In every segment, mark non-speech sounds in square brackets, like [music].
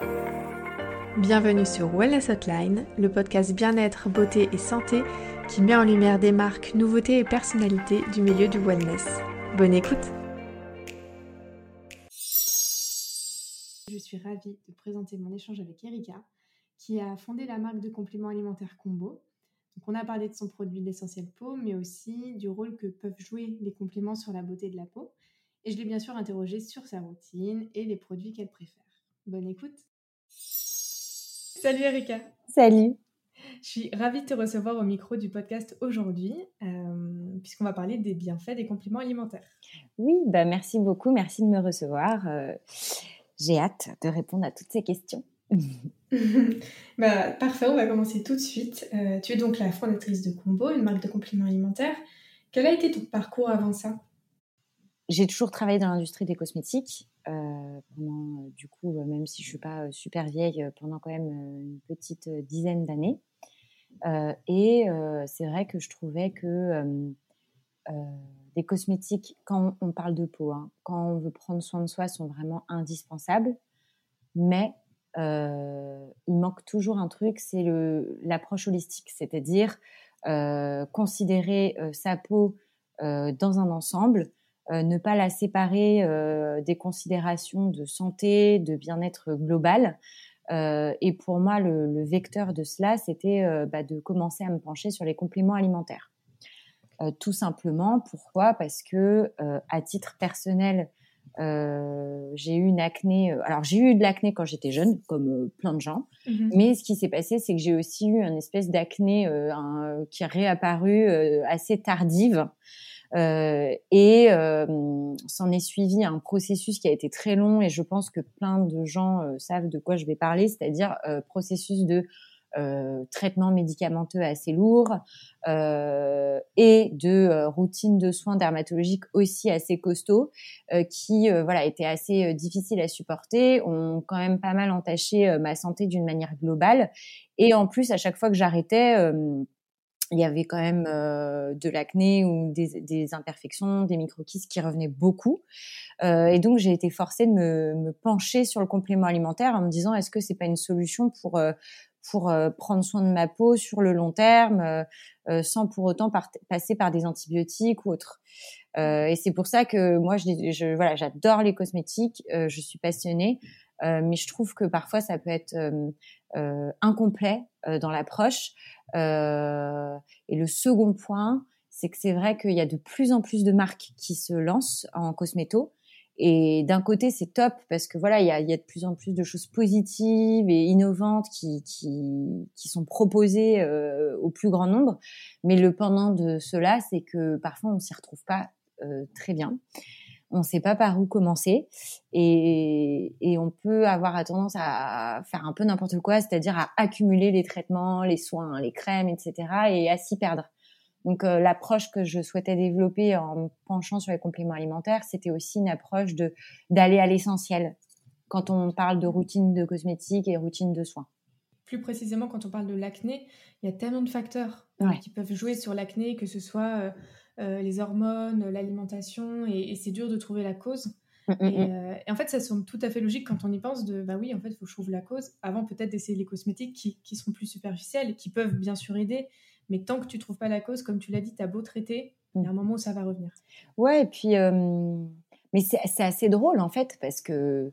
Bienvenue sur Wellness Hotline, le podcast bien-être, beauté et santé qui met en lumière des marques, nouveautés et personnalités du milieu du wellness. Bonne écoute Je suis ravie de présenter mon échange avec Erika, qui a fondé la marque de compléments alimentaires Combo. On a parlé de son produit l'essentiel peau, mais aussi du rôle que peuvent jouer les compléments sur la beauté de la peau. Et je l'ai bien sûr interrogée sur sa routine et les produits qu'elle préfère. Bonne écoute Salut Erika. Salut. Je suis ravie de te recevoir au micro du podcast aujourd'hui, euh, puisqu'on va parler des bienfaits des compléments alimentaires. Oui, bah merci beaucoup, merci de me recevoir. Euh, j'ai hâte de répondre à toutes ces questions. [laughs] bah, parfait, on va commencer tout de suite. Euh, tu es donc la fondatrice de Combo, une marque de compléments alimentaires. Quel a été ton parcours avant ça? J'ai toujours travaillé dans l'industrie des cosmétiques. Euh, pendant, euh, du coup, euh, même si je suis pas super vieille, pendant quand même une petite dizaine d'années. et c'est vrai que je trouvais que les cosmétiques, quand on parle de peau, hein, quand on veut prendre soin de soi, sont vraiment indispensables. Mais il manque toujours un truc, c'est l'approche holistique, c'est-à-dire considérer sa peau dans un ensemble, ne pas la séparer euh, des considérations de santé, de bien-être global. Euh, et pour moi, le, vecteur de cela, c'était bah, de commencer à me pencher sur les compléments alimentaires. tout simplement, pourquoi? Parce que à titre personnel, j'ai eu une acné. alors j'ai eu de l'acné quand j'étais jeune, comme plein de gens. Mmh mais ce qui s'est passé, c'est que j'ai aussi eu une espèce d'acné qui est réapparu assez tardive. Euh, et euh, s'en est suivi un processus qui a été très long et je pense que plein de gens euh, savent de quoi je vais parler, c'est-à-dire processus de traitement médicamenteux assez lourd et de routine de soins dermatologiques aussi assez costaud qui voilà étaient assez difficiles à supporter, ont quand même pas mal entaché ma santé d'une manière globale. Et en plus à chaque fois que j'arrêtais il y avait quand même euh, de l'acné ou des, imperfections, des microkystes qui revenaient beaucoup. Euh, et donc j'ai été forcée de me, pencher sur le complément alimentaire en me disant est-ce que c'est pas une solution pour euh, pour prendre soin de ma peau sur le long terme sans pour autant passer par des antibiotiques ou autres? et c'est pour ça que moi je voilà j'adore les cosmétiques, je suis passionnée. Mais je trouve que parfois ça peut être incomplet dans l'approche. Euh, et le second point, c'est que c'est vrai qu'il y a de plus en plus de marques qui se lancent en cosméto. Et d'un côté, c'est top parce que voilà, il y a, y a, de plus en plus de choses positives et innovantes qui, qui, qui sont proposées euh, au plus grand nombre. Mais le pendant de cela, c'est que parfois on s'y retrouve pas euh, très bien on ne sait pas par où commencer et, on peut avoir tendance à faire un peu n'importe quoi, c'est-à-dire à accumuler les traitements, les soins, les crèmes, etc. et à s'y perdre. Donc euh, l'approche que je souhaitais développer en me penchant sur les compléments alimentaires, c'était aussi une approche de d'aller à l'essentiel quand on parle de routine de cosmétiques et routine de soins. Plus précisément, quand on parle de l'acné, il y a tellement de facteurs qui peuvent jouer sur l'acné, que ce soit euh, les hormones, l'alimentation, et, c'est dur de trouver la cause. Mm, mm, mm. Euh, et, en fait, ça semble tout à fait logique quand on y pense de bah oui, en fait, il faut que je trouve la cause avant peut-être d'essayer les cosmétiques qui, qui, seront plus superficiels, qui peuvent bien sûr aider, mais tant que tu trouves pas la cause, comme tu l'as dit, tu as beau traiter, il y a un moment où ça va revenir. Ouais, et puis, euh, mais c'est assez drôle en fait, parce que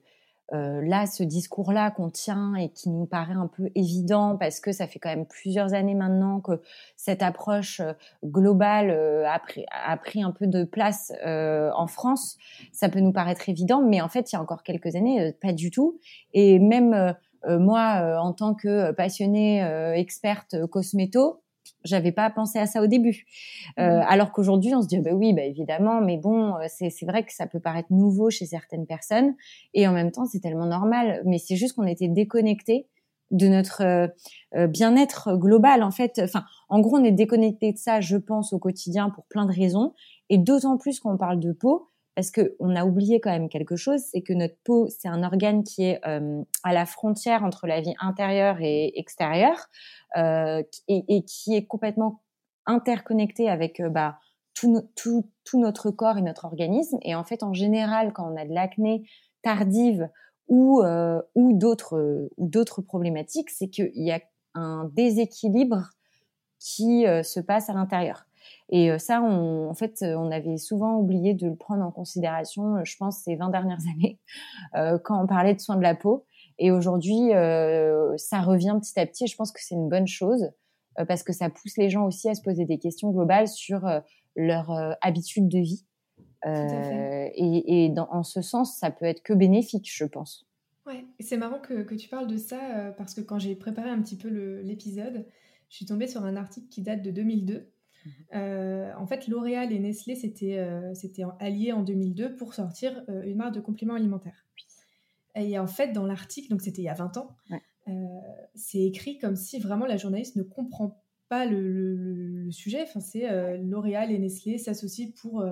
euh, là, ce discours-là qu'on tient et qui nous paraît un peu évident parce que ça fait quand même plusieurs années maintenant que cette approche euh, globale euh, a, pris, un peu de place en France, ça peut nous paraître évident, mais en fait, il y a encore quelques années, pas du tout. Et même moi, en tant que passionnée experte cosméto, j'avais pas pensé à ça au début. Euh, mmh. alors qu'aujourd'hui, on se dit bah oui, bah évidemment, mais bon, euh, c'est c'est vrai que ça peut paraître nouveau chez certaines personnes et en même temps, c'est tellement normal. Mais c'est juste qu'on était déconnecté de notre euh, bien-être global en fait. Enfin, en gros, on est déconnecté de ça, je pense, au quotidien pour plein de raisons et d'autant plus quand on parle de peau parce que on a oublié quand même quelque chose, c'est que notre peau, c'est un organe qui est à la frontière entre la vie intérieure et extérieure. Euh, et, qui est complètement interconnecté avec euh, bah, tout, tout, tout, notre corps et notre organisme. Et en fait, en général, quand on a de l'acné tardive ou d'autres problématiques, c'est qu'il y a un déséquilibre qui se passe à l'intérieur. Et ça, on, en fait, on avait souvent oublié de le prendre en considération, je pense, ces 20 dernières [laughs] années, quand on parlait de soins de la peau. Et aujourd'hui, ça revient petit à petit et je pense que c'est une bonne chose parce que ça pousse les gens aussi à se poser des questions globales sur leur habitude de vie. et, et dans, en ce sens, ça peut être que bénéfique, je pense. Ouais, c'est marrant que, que, tu parles de ça parce que quand j'ai préparé un petit peu l'épisode, je suis tombée sur un article qui date de 2002 euh, en fait, L'Oréal et Nestlé s'étaient euh, alliés en 2002 pour sortir euh, une marque de compléments alimentaires. Et en fait, dans l'article, donc c'était il y a 20 ans, c'est écrit comme si vraiment la journaliste ne comprend pas le, sujet. Enfin, c'est L'Oréal et Nestlé s'associent pour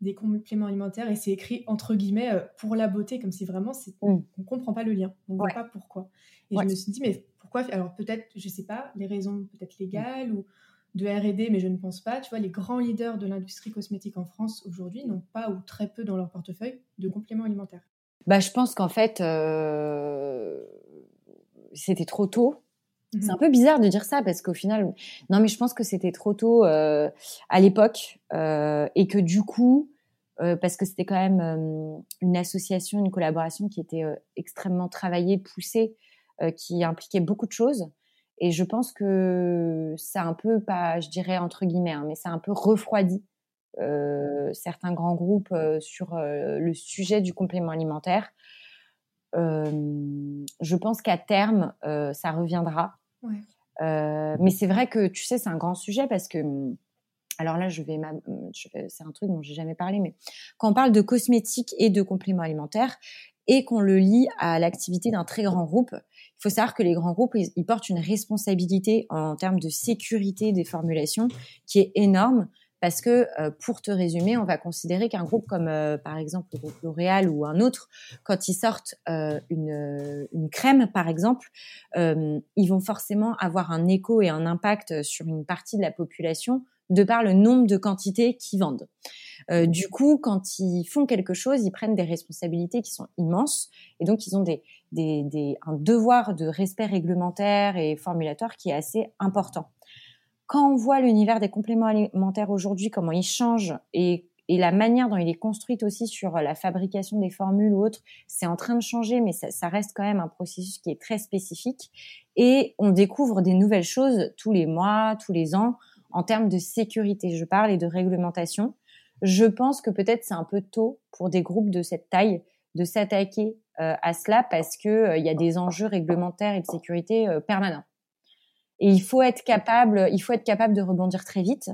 des compléments alimentaires et c'est écrit entre guillemets pour la beauté, comme si vraiment mm. on ne comprend pas le lien, on ne voit pas pourquoi. Et je me suis dit, mais pourquoi Alors peut-être, je sais pas, les raisons peut-être légales ou de R&D, mais je ne pense pas. Tu vois, les grands leaders de l'industrie cosmétique en France aujourd'hui n'ont pas ou très peu dans leur portefeuille de compléments alimentaires. Bah, je pense qu'en fait, euh, c'était trop tôt. C'est un mhm. peu bizarre de dire ça parce qu'au final, non, mais je pense que c'était trop tôt euh, à l'époque euh, et que du coup, parce que c'était quand même une association, une collaboration qui était extrêmement travaillée, poussée, qui impliquait beaucoup de choses. Et je pense que ça un peu, pas, je dirais entre guillemets, hein, mais ça a un peu refroidi euh, certains grands groupes euh, sur euh, le sujet du complément alimentaire. je pense qu'à terme, ça reviendra. mais c'est vrai que, tu sais, c'est un grand sujet parce que alors là, je vais, c'est un truc dont j'ai jamais parlé, mais quand on parle de cosmétiques et de compléments alimentaires et qu'on le lie à l'activité d'un très grand groupe, il faut savoir que les grands groupes, ils, portent une responsabilité en termes de sécurité des formulations qui est énorme parce que, euh, pour te résumer, on va considérer qu'un groupe comme, euh, par exemple, le groupe L'Oréal ou un autre, quand ils sortent euh, une, une, crème, par exemple, ils vont forcément avoir un écho et un impact sur une partie de la population de par le nombre de quantités qu'ils vendent. Euh, du coup, quand ils font quelque chose, ils prennent des responsabilités qui sont immenses et donc ils ont des, des, des, un devoir de respect réglementaire et formulatoire qui est assez important. Quand on voit l'univers des compléments alimentaires aujourd'hui, comment il change et, et la manière dont il est construit aussi sur la fabrication des formules ou autres, c'est en train de changer, mais ça, ça reste quand même un processus qui est très spécifique. Et on découvre des nouvelles choses tous les mois, tous les ans en termes de sécurité, je parle, et de réglementation. Je pense que peut-être c'est un peu tôt pour des groupes de cette taille de s'attaquer euh, à cela parce que euh, il y a des enjeux réglementaires et de sécurité euh, permanents. Et il faut être capable, il faut être capable de rebondir très vite.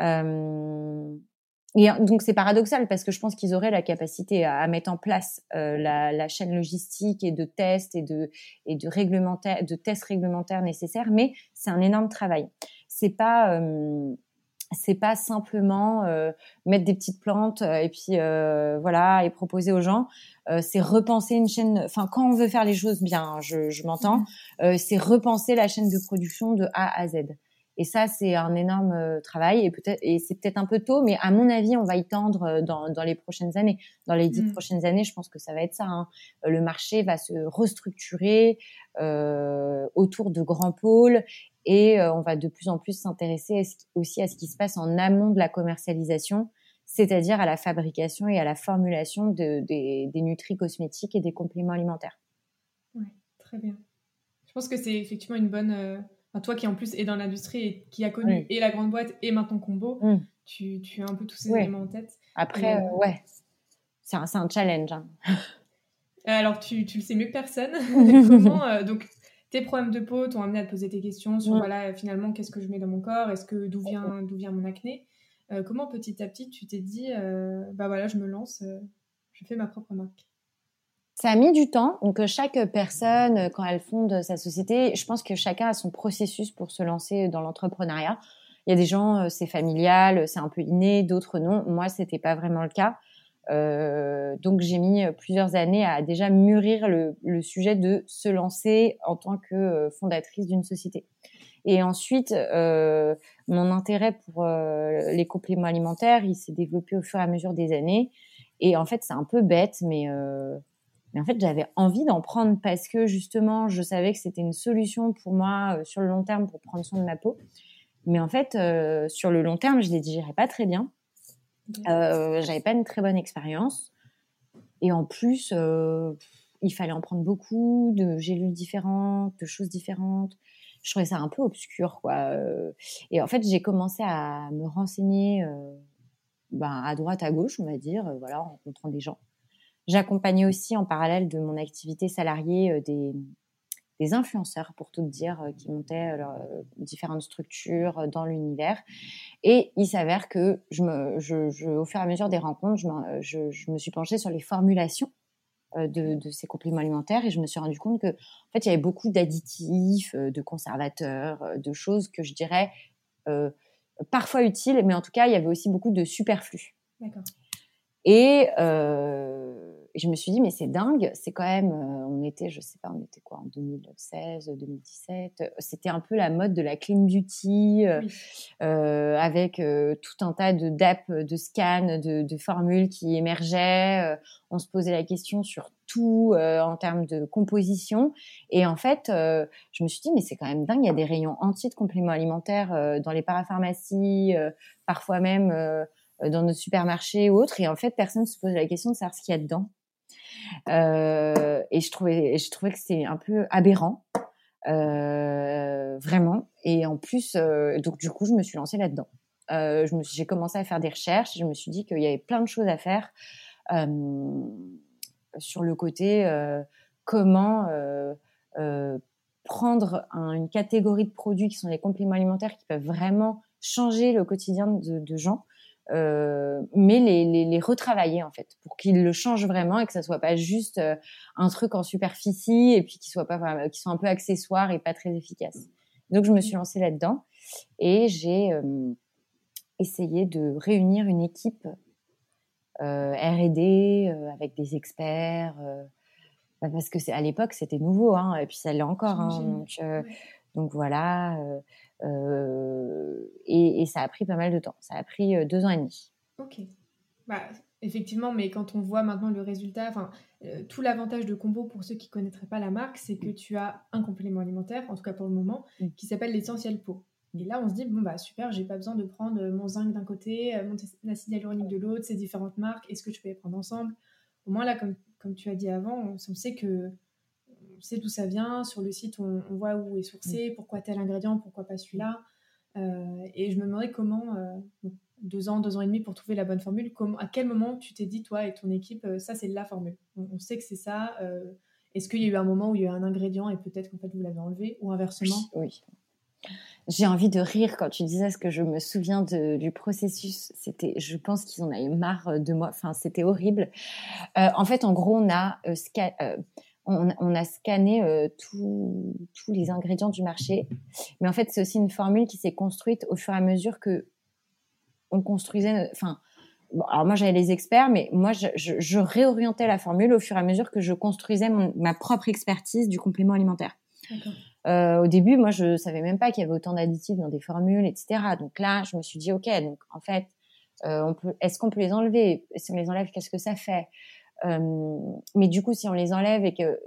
et donc c'est paradoxal parce que je pense qu'ils auraient la capacité à, mettre en place la, chaîne logistique et de tests et de et de réglementaires, de tests réglementaires nécessaires, mais c'est un énorme travail c'est pas c'est pas simplement euh, mettre des petites plantes euh, et puis voilà et proposer aux gens. c'est repenser une chaîne. Enfin, quand on veut faire les choses bien, hein, je, je m'entends. Mmh. c'est repenser la chaîne de production de A à Z. Et ça, c'est un énorme travail et peut-être et c'est peut-être un peu tôt, mais à mon avis, on va y tendre dans, dans les prochaines années. Dans les dix mmh. prochaines années, je pense que ça va être ça. Hein. Le marché va se restructurer autour de grands pôles et euh, on va de plus en plus s'intéresser aussi à ce qui se passe en amont de la commercialisation, c'est-à-dire à la fabrication et à la formulation de, des, des nutris cosmétiques et des compléments alimentaires. Oui, très bien. Je pense que c'est effectivement une bonne... Euh, toi qui en plus est dans l'industrie et qui a connu et la grande boîte et maintenant Combo, mm. tu, tu, as un peu tous ces éléments en tête. Après, euh, ouais, c'est un, un, challenge. Hein. [laughs] Alors, tu, tu, le sais mieux que personne. [laughs] [laughs] Comment, donc, tes problèmes de peau t'ont amené à te poser tes questions sur, voilà, finalement, qu'est-ce que je mets dans mon corps? Est-ce que d'où vient, d'où vient mon acné? Euh, Comment petit à petit tu t'es dit, euh, bah voilà, je me lance, euh, je fais ma propre marque? Ça a mis du temps. Donc chaque personne, quand elle fonde sa société, je pense que chacun a son processus pour se lancer dans l'entrepreneuriat. Il y a des gens, c'est familial, c'est un peu inné, d'autres non. Moi, c'était pas vraiment le cas. Euh, donc j'ai mis plusieurs années à déjà mûrir le, sujet de se lancer en tant que euh, fondatrice d'une société. Et ensuite, euh, mon intérêt pour euh, les compléments alimentaires, il s'est développé au fur et à mesure des années. Et en fait, c'est un peu bête, mais, en fait, j'avais envie d'en prendre parce que justement, je savais que c'était une solution pour moi sur le long terme pour prendre soin de ma peau. Mais en fait, sur le long terme, je les digérais pas très bien. Euh, j'avais pas une très bonne expérience. Et en plus, il fallait en prendre beaucoup de gélules différentes, de choses différentes. Je trouvais ça un peu obscur, quoi. Et en fait, j'ai commencé à me renseigner ben, à droite, à gauche, on va dire, voilà, en rencontrant des gens. J'accompagnais aussi en parallèle de mon activité salariée des, des influenceurs, pour tout dire, qui montaient leurs différentes structures dans l'univers. Et il s'avère que, je me, je, au fur et à mesure des rencontres, je, je, je me suis penchée sur les formulations de, de, ces compléments alimentaires et je me suis rendu compte que en fait il y avait beaucoup d'additifs, de conservateurs, de choses que je dirais euh, parfois utiles, mais en tout cas il y avait aussi beaucoup de superflu. Et euh, et je me suis dit, mais c'est dingue, c'est quand même, euh, on était, je sais pas, on était quoi, en 2016, 2017, c'était un peu la mode de la clean beauty, euh, euh avec euh, tout un tas de d'apps, de scans, de, de, formules qui émergeaient. on se posait la question sur tout en termes de composition. Et en fait, je me suis dit, mais c'est quand même dingue, il y a des rayons entiers de compléments alimentaires dans les parapharmacies, parfois même dans nos supermarchés ou autres. Et en fait, personne ne se pose la question de savoir ce qu'il y a dedans. Euh, et je trouvais, je trouvais que c'était un peu aberrant, euh, vraiment. Et en plus, euh, donc du coup, je me suis lancée là-dedans. J'ai commencé à faire des recherches. Je me suis dit qu'il y avait plein de choses à faire sur le côté comment prendre une catégorie de produits qui sont les compléments alimentaires qui peuvent vraiment changer le quotidien de gens euh, mais les, les, les, retravailler en fait pour qu'ils le changent vraiment et que ça soit pas juste euh, un truc en superficie et puis qu'ils soient pas qui sont un peu accessoires et pas très efficaces. Donc je me suis lancée là-dedans et j'ai euh, essayé de réunir une équipe R&D avec des experts parce que c'est à l'époque c'était nouveau hein, et puis ça l'est encore hein, donc, donc voilà euh, et, ça a pris pas mal de temps. Ça a pris euh, deux ans et demi. Ok. Bah, effectivement, mais quand on voit maintenant le résultat, enfin, euh, tout l'avantage de Combo pour ceux qui connaîtraient pas la marque, c'est que tu as un complément alimentaire, en tout cas pour le moment, mm. qui s'appelle l'essentiel peau. Et là, on se dit, bon, bah super, j'ai pas besoin de prendre mon zinc d'un côté, mon acide hyaluronique de l'autre, ces différentes marques, est-ce que je peux les prendre ensemble? Au moins, là, comme, comme tu as dit avant, on sait que on sait d'où ça vient. Sur le site, on, voit où est sourcé, mm. pourquoi tel ingrédient, pourquoi pas celui-là. Euh, et je me demandais comment, euh, deux ans, deux ans et demi pour trouver la bonne formule, comment, à quel moment tu t'es dit, toi et ton équipe, euh, ça c'est la formule? On, sait que c'est ça. Est-ce qu'il y a eu un moment où il y a eu un ingrédient et peut-être qu'en fait vous l'avez enlevé ou inversement? Oui. J'ai envie de rire quand tu disais ce que je me souviens du processus. C'était, je pense qu'ils en avaient marre de moi. Enfin, c'était horrible. en fait, en gros, on a on, a scanné euh, tous les ingrédients du marché. Mais en fait, c'est aussi une formule qui s'est construite au fur et à mesure que on construisait. Enfin, alors moi j'avais les experts, mais moi je, réorientais la formule au fur et à mesure que je construisais ma propre expertise du complément alimentaire. Euh, au début, moi je savais même pas qu'il y avait autant d'additifs dans des formules, etc. Donc là, je me suis dit ok, donc en fait, euh, est-ce qu'on peut les enlever? Si on les enlève, qu'est-ce que ça fait? Mais du coup, si on les enlève et que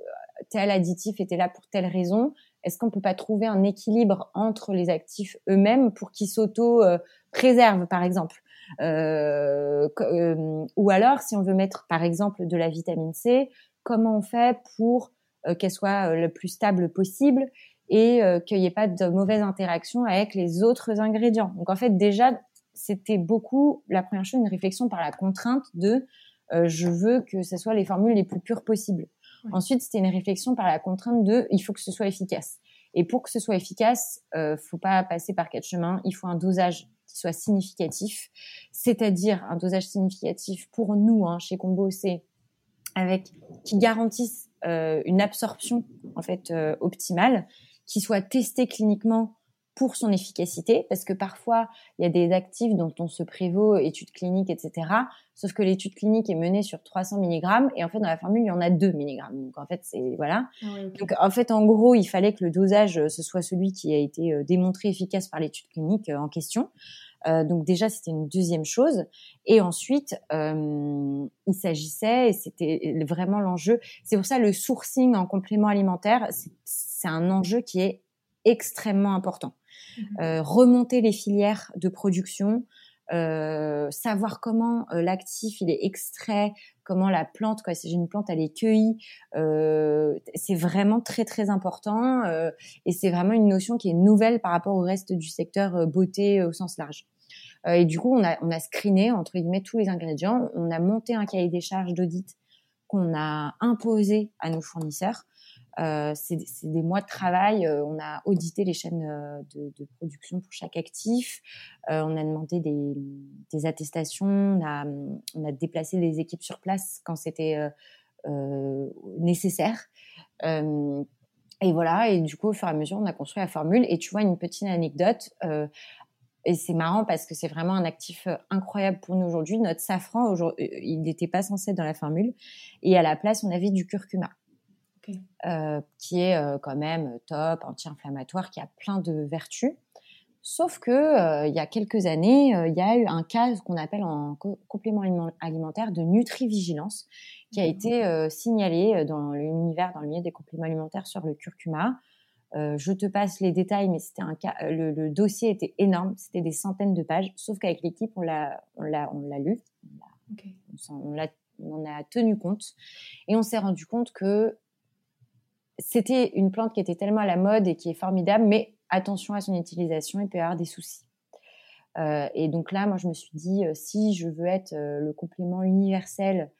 tel additif était là pour telle raison, est-ce qu'on peut pas trouver un équilibre entre les actifs eux-mêmes pour qu'ils s'auto-préservent, par exemple? Euh, euh, Ou alors, si on veut mettre, par exemple, de la vitamine C, comment on fait pour euh, qu'elle soit le plus stable possible et qu'il n'y ait pas de mauvaise interaction avec les autres ingrédients? Donc, en fait, déjà, c'était beaucoup, la première chose, une réflexion par la contrainte de euh, je veux que ce soit les formules les plus pures possibles. Ensuite, c'était une réflexion par la contrainte de il faut que ce soit efficace. Et pour que ce soit efficace, euh, faut pas passer par quatre chemins. Il faut un dosage qui soit significatif, c'est-à-dire un dosage significatif pour nous hein, chez Combo, c'est avec qui garantisse euh, une absorption en fait euh, optimale, qui soit testé cliniquement pour son efficacité, parce que parfois, il y a des actifs dont on se prévaut, études cliniques, etc. Sauf que l'étude clinique est menée sur 300 mg, et en fait, dans la formule, il y en a 2 mg. Donc, en fait, c'est, voilà. Ah Donc, en fait, en gros, il fallait que le dosage, euh, ce soit celui qui a été euh, démontré efficace par l'étude clinique euh, en question. donc déjà, c'était une deuxième chose. Et ensuite, il s'agissait, et c'était vraiment l'enjeu, c'est pour ça le sourcing en complément alimentaire, c'est un enjeu qui est extrêmement important. Mmh remonter les filières de production, euh, savoir comment euh, l'actif il est extrait, comment la plante, quoi, si une plante elle est cueillie, euh, c'est vraiment très très important euh, et c'est vraiment une notion qui est nouvelle par rapport au reste du secteur beauté au sens large. et du coup, on a, on a screené entre guillemets tous les ingrédients, on a monté un cahier des charges d'audit qu'on a imposé à nos fournisseurs euh, c'est des mois de travail. Euh, on a audité les chaînes euh, de, de production pour chaque actif. on a demandé des, des, attestations. On a, on a déplacé des équipes sur place quand c'était nécessaire. et voilà. Et du coup, au fur et à mesure, on a construit la formule. Et tu vois, une petite anecdote. et c'est marrant parce que c'est vraiment un actif incroyable pour nous aujourd'hui. Notre safran, il n'était pas censé être dans la formule. Et à la place, on avait du curcuma. Euh, qui est euh, quand même top, anti-inflammatoire, qui a plein de vertus. Sauf que euh, il y a quelques années, il y a eu un cas qu'on appelle en complément alimentaire de nutrivigilance qui a été signalé dans l'univers, dans le milieu des compléments alimentaires sur le curcuma. je te passe les détails, mais c'était un cas. Le, dossier était énorme, c'était des centaines de pages. Sauf qu'avec l'équipe, on l'a, on l'a, on l'a lu, on, l'a, on a tenu compte, et on s'est rendu compte que c'était une plante qui était tellement à la mode et qui est formidable, mais attention à son utilisation, il peut y avoir des soucis. Euh, et donc là, moi, je me suis dit, euh, si je veux être euh, le complément universel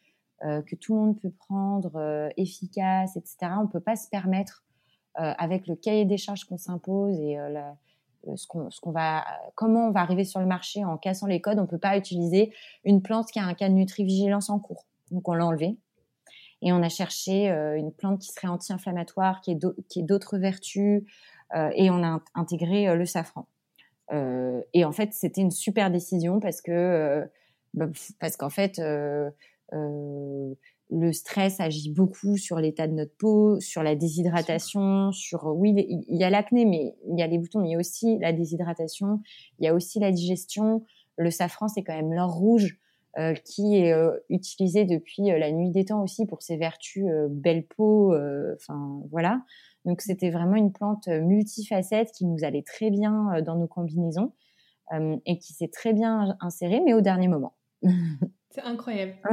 que tout le monde peut prendre, efficace, etc., on ne peut pas se permettre, avec le cahier des charges qu'on s'impose et ce qu'on va, comment on va arriver sur le marché en cassant les codes, on ne peut pas utiliser une plante qui a un cas de nutrivigilance en cours. Donc on l'a enlevé. Et on a cherché euh, une plante qui serait anti-inflammatoire, qui ait d'autres vertus, euh, et on a intégré euh, le safran. et en fait, c'était une super décision parce que bah, parce qu'en fait, le stress agit beaucoup sur l'état de notre peau, sur la déshydratation, sur oui, il y a l'acné, mais il y a les boutons, mais il y a aussi la déshydratation, il y a aussi la digestion. Le safran, c'est quand même l'or rouge. Euh, qui est euh, utilisé depuis euh, la nuit des temps aussi pour ses vertus belle peau. Enfin voilà. Donc c'était vraiment une plante multifacette qui nous allait très bien dans nos combinaisons et qui s'est très bien insérée, mais au dernier moment. C'est incroyable. [laughs]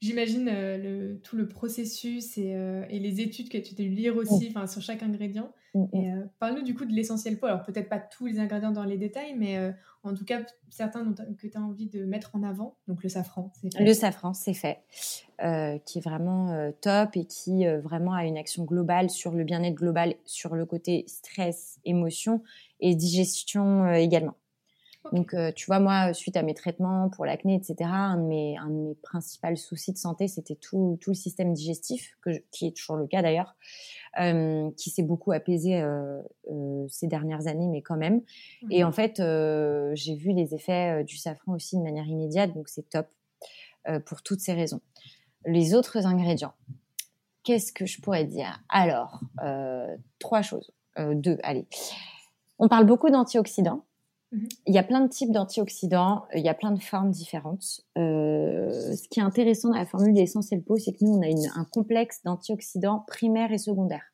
J'imagine le, tout le processus et, et, les études que tu t'es lire aussi mmh. sur chaque ingrédient. Mmh. Parle-nous du coup de l'essentiel peau. Alors peut-être pas tous les ingrédients dans les détails, mais en tout cas certains que tu as envie de mettre en avant. Donc le safran, c'est fait. Le safran, c'est fait. Euh, qui est vraiment euh, top et qui euh, vraiment a une action globale sur le bien-être global, sur le côté stress, émotion et digestion également. Donc, tu vois, moi, suite à mes traitements pour l'acné, etc., un de mes, un de mes principaux soucis de santé, c'était tout, tout le système digestif, que qui est toujours le cas d'ailleurs, euh, qui s'est beaucoup apaisé euh, euh, ces dernières années, mais quand même. Et en fait, j'ai vu les effets du safran aussi de manière immédiate, donc c'est top pour toutes ces raisons. Les autres ingrédients, qu'est-ce que je pourrais dire? Alors, trois choses, deux, allez. On parle beaucoup d'antioxydants. Mhm. Il y a plein de types d'antioxydants, il y a plein de formes différentes. Euh, ce qui est intéressant dans la formule d'essentiel peau, c'est que nous, on a un complexe d'antioxydants primaires et secondaires.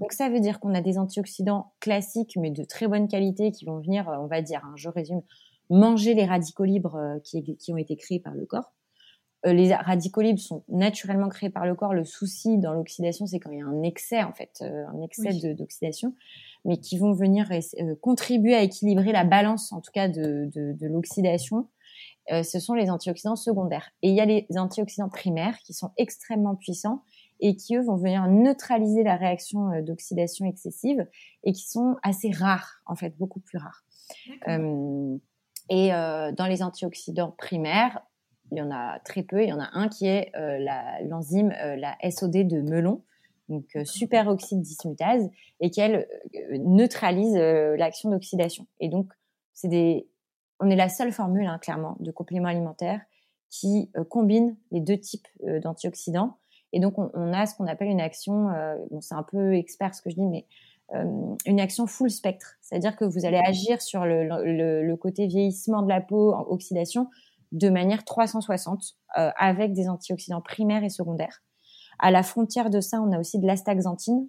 Donc ça veut dire qu'on a des antioxydants classiques, mais de très bonne qualité, qui vont venir, euh, on va dire, hein, je résume, manger les radicaux libres euh, qui, qui, ont été créés par le corps. les radicaux libres sont naturellement créés par le corps. Le souci dans l'oxydation, c'est quand il y a un excès, en fait, un excès d'oxydation mais qui vont venir euh, contribuer à équilibrer la balance, en tout cas, de, de, l'oxydation. Euh, ce sont les antioxydants secondaires. Et il y a les antioxydants primaires qui sont extrêmement puissants et qui, eux, vont venir neutraliser la réaction euh, d'oxydation excessive et qui sont assez rares, en fait, beaucoup plus rares. et dans les antioxydants primaires, il y en a très peu. Il y en a un qui est l'enzyme, la, la SOD de melon, donc euh, superoxyde dismutase, et qu'elle euh, neutralise euh, l'action d'oxydation. Et donc, c'est des, on est la seule formule, hein, clairement, de complément alimentaire qui combine les deux types d'antioxydants. Et donc, on, a ce qu'on appelle une action, bon, c'est un peu expert ce que je dis, mais une action full spectre, c'est-à-dire que vous allez agir sur le, le, côté vieillissement de la peau, oxydation, de manière 360 avec des antioxydants primaires et secondaires. À la frontière de ça, on a aussi de l'astaxanthine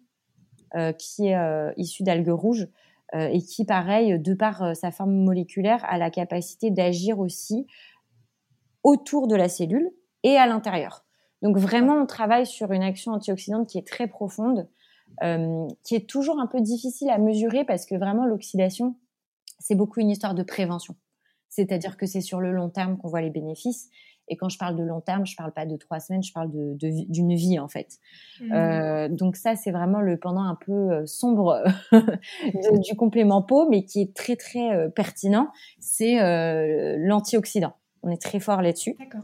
qui est issue d'algues rouges et qui, pareil, de par sa forme moléculaire, a la capacité d'agir aussi autour de la cellule et à l'intérieur. Donc vraiment, on travaille sur une action antioxydante qui est très profonde, euh, qui est toujours un peu difficile à mesurer parce que vraiment l'oxydation, c'est beaucoup une histoire de prévention. C'est-à-dire que c'est sur le long terme qu'on voit les bénéfices. Et quand je parle de long terme, je parle pas de trois semaines, je parle de, d'une vie en fait. Mmh. Euh, donc ça, c'est vraiment le pendant un peu euh, sombre [laughs] du complément peau, mais qui est très très pertinent. C'est l'antioxydant. On est très fort là-dessus. D'accord.